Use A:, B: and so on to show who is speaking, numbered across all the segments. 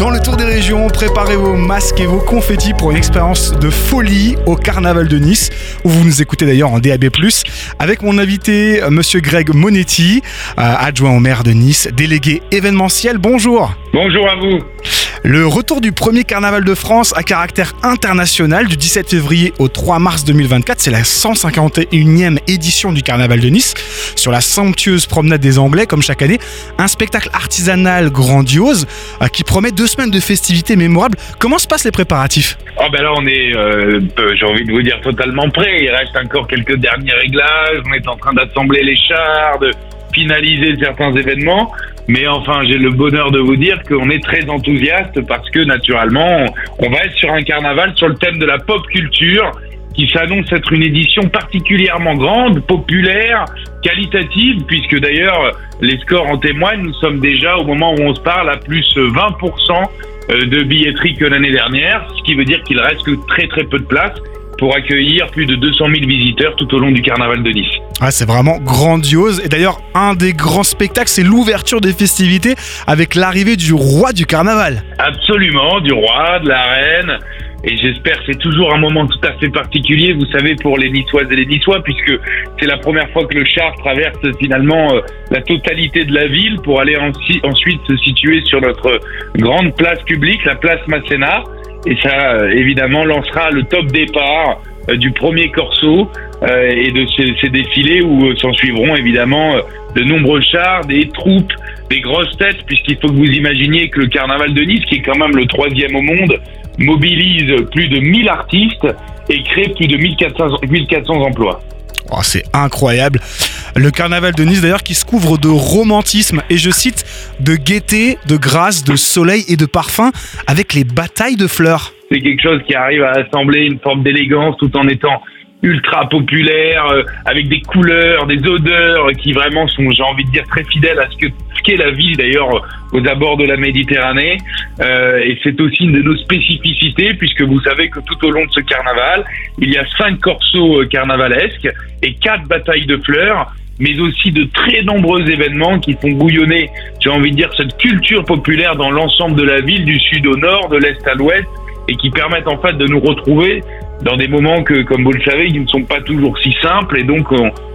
A: Dans le tour des régions, préparez vos masques et vos confettis pour une expérience de folie au Carnaval de Nice, où vous nous écoutez d'ailleurs en DAB+, avec mon invité, Monsieur Greg Monetti, euh, adjoint au maire de Nice, délégué événementiel. Bonjour.
B: Bonjour à vous.
A: Le retour du premier carnaval de France à caractère international du 17 février au 3 mars 2024, c'est la 151e édition du carnaval de Nice, sur la somptueuse promenade des Anglais comme chaque année, un spectacle artisanal grandiose euh, qui promet deux semaines de festivités mémorables. Comment se passent les préparatifs?
B: Oh ben là on est, euh, j'ai envie de vous dire, totalement prêt. Il reste encore quelques derniers réglages. On est en train d'assembler les chars, de finaliser certains événements. Mais enfin, j'ai le bonheur de vous dire qu'on est très enthousiaste parce que naturellement, on va être sur un carnaval sur le thème de la pop culture qui s'annonce être une édition particulièrement grande, populaire, qualitative, puisque d'ailleurs les scores en témoignent. Nous sommes déjà au moment où on se parle à plus 20% euh, de billetterie que l'année dernière, ce qui veut dire qu'il reste que très très peu de place pour accueillir plus de 200 000 visiteurs tout au long du carnaval de Nice.
A: Ah, c'est vraiment grandiose. Et d'ailleurs, un des grands spectacles, c'est l'ouverture des festivités avec l'arrivée du roi du carnaval.
B: Absolument, du roi, de la reine. Et j'espère que c'est toujours un moment tout à fait particulier, vous savez, pour les Niçoises et les Niçois, puisque c'est la première fois que le char traverse finalement euh, la totalité de la ville pour aller ensuite se situer sur notre grande place publique, la place Masséna. Et ça, euh, évidemment, lancera le top départ euh, du premier corso euh, et de ces, défilés où s'en suivront évidemment de nombreux chars, des troupes, des grosses têtes, puisqu'il faut que vous imaginiez que le carnaval de Nice, qui est quand même le troisième au monde, mobilise plus de 1000 artistes et crée plus de 1400, 1400 emplois.
A: Oh, c'est incroyable. Le carnaval de Nice d'ailleurs qui se couvre de romantisme et je cite de gaieté, de grâce, de soleil et de parfum avec les batailles de fleurs.
B: C'est quelque chose qui arrive à assembler une forme d'élégance tout en étant ultra populaire, euh, avec des couleurs, des odeurs qui vraiment sont, j'ai envie de dire, très fidèles à ce que ce qu'est la ville d'ailleurs aux abords de la Méditerranée. Euh, et c'est aussi une de nos spécificités puisque vous savez que tout au long de ce carnaval, il y a cinq corsos euh, carnavalesques et quatre batailles de fleurs mais aussi de très nombreux événements qui font bouillonner, j'ai envie de dire, cette culture populaire dans l'ensemble de la ville, du sud au nord, de l'est à l'ouest, et qui permettent en fait de nous retrouver dans des moments que, comme vous le savez, qui ne sont pas toujours si simples et donc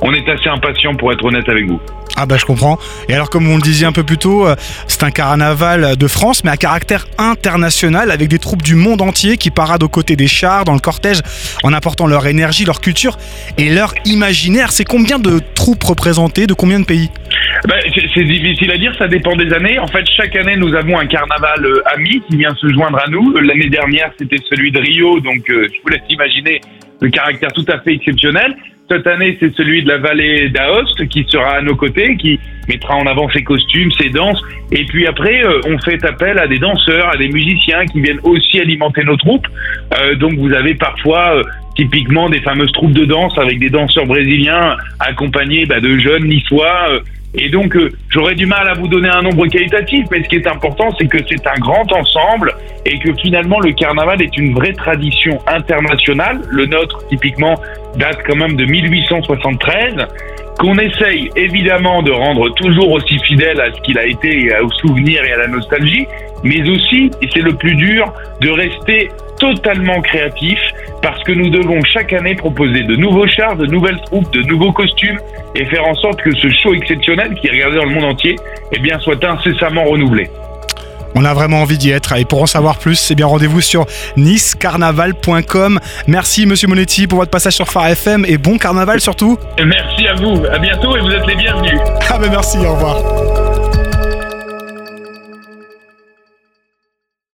B: on, est assez impatient pour être honnête avec vous.
A: Ah bah je comprends. Et alors comme on le disait un peu plus tôt, euh, c'est un carnaval de France mais à caractère international avec des troupes du monde entier qui paradent aux côtés des chars dans le cortège en apportant leur énergie, leur culture et leur imaginaire. C'est combien de troupes représentées de combien de pays?
B: Ben, c'est difficile à dire, ça dépend des années. En fait, chaque année, nous avons un carnaval euh, ami qui vient se joindre à nous. L'année dernière, c'était celui de Rio, donc euh, je vous laisse imaginer le caractère tout à fait exceptionnel. Cette année, c'est celui de la vallée d'Aoste qui sera à nos côtés, qui mettra en avant ses costumes, ses danses. Et puis après, euh, on fait appel à des danseurs, à des musiciens qui viennent aussi alimenter nos troupes. donc vous avez parfois typiquement des fameuses troupes de danse avec des danseurs brésiliens accompagnés bah, de jeunes niçois et donc, euh, j'aurais du mal à vous donner un nombre qualitatif, mais ce qui est important, c'est que c'est un grand ensemble et que finalement, le carnaval est une vraie tradition internationale. Le nôtre, typiquement, date quand même de 1873 qu'on essaye évidemment de rendre toujours aussi fidèle à ce qu'il a été, au souvenir et à la nostalgie, mais aussi, et c'est le plus dur, de rester totalement créatif parce que nous devons chaque année proposer de nouveaux chars, de nouvelles troupes, de nouveaux costumes et faire en sorte que ce show exceptionnel qui est regardé dans le monde entier eh bien, soit incessamment renouvelé.
A: On a vraiment envie d'y être. Et pour en savoir plus, c'est bien rendez-vous sur nicecarnaval.com. Merci Monsieur Monetti pour votre passage sur Phare FM et bon carnaval surtout.
B: Merci à vous. À bientôt et vous êtes les bienvenus.
A: Ah ben merci, au revoir.